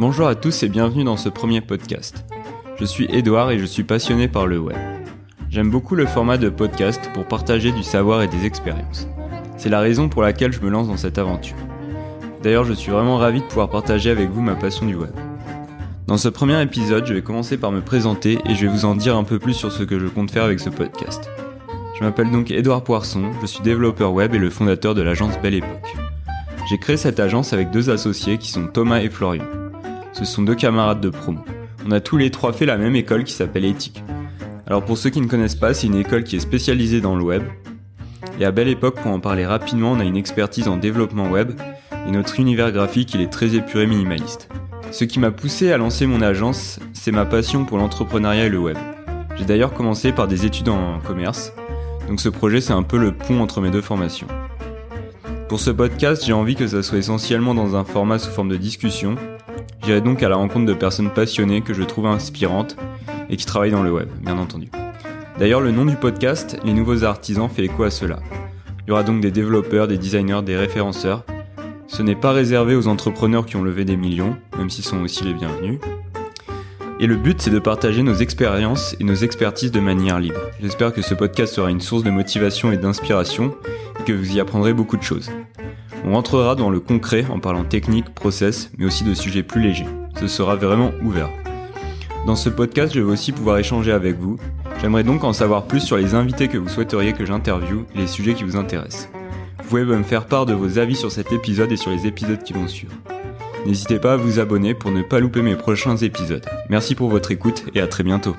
Bonjour à tous et bienvenue dans ce premier podcast. Je suis Edouard et je suis passionné par le web. J'aime beaucoup le format de podcast pour partager du savoir et des expériences. C'est la raison pour laquelle je me lance dans cette aventure. D'ailleurs, je suis vraiment ravi de pouvoir partager avec vous ma passion du web. Dans ce premier épisode, je vais commencer par me présenter et je vais vous en dire un peu plus sur ce que je compte faire avec ce podcast. Je m'appelle donc Edouard Poisson, je suis développeur web et le fondateur de l'agence Belle Époque. J'ai créé cette agence avec deux associés qui sont Thomas et Florian. Ce sont deux camarades de promo. On a tous les trois fait la même école qui s'appelle Éthique. Alors pour ceux qui ne connaissent pas, c'est une école qui est spécialisée dans le web. Et à Belle Époque, pour en parler rapidement, on a une expertise en développement web et notre univers graphique il est très épuré minimaliste. Ce qui m'a poussé à lancer mon agence, c'est ma passion pour l'entrepreneuriat et le web. J'ai d'ailleurs commencé par des études en commerce, donc ce projet c'est un peu le pont entre mes deux formations. Pour ce podcast, j'ai envie que ça soit essentiellement dans un format sous forme de discussion. J'irai donc à la rencontre de personnes passionnées que je trouve inspirantes et qui travaillent dans le web, bien entendu. D'ailleurs, le nom du podcast, Les Nouveaux Artisans, fait écho à cela. Il y aura donc des développeurs, des designers, des référenceurs. Ce n'est pas réservé aux entrepreneurs qui ont levé des millions, même s'ils sont aussi les bienvenus. Et le but, c'est de partager nos expériences et nos expertises de manière libre. J'espère que ce podcast sera une source de motivation et d'inspiration et que vous y apprendrez beaucoup de choses. On rentrera dans le concret en parlant technique, process, mais aussi de sujets plus légers. Ce sera vraiment ouvert. Dans ce podcast, je vais aussi pouvoir échanger avec vous. J'aimerais donc en savoir plus sur les invités que vous souhaiteriez que j'interviewe et les sujets qui vous intéressent. Vous pouvez me faire part de vos avis sur cet épisode et sur les épisodes qui vont suivre. N'hésitez pas à vous abonner pour ne pas louper mes prochains épisodes. Merci pour votre écoute et à très bientôt.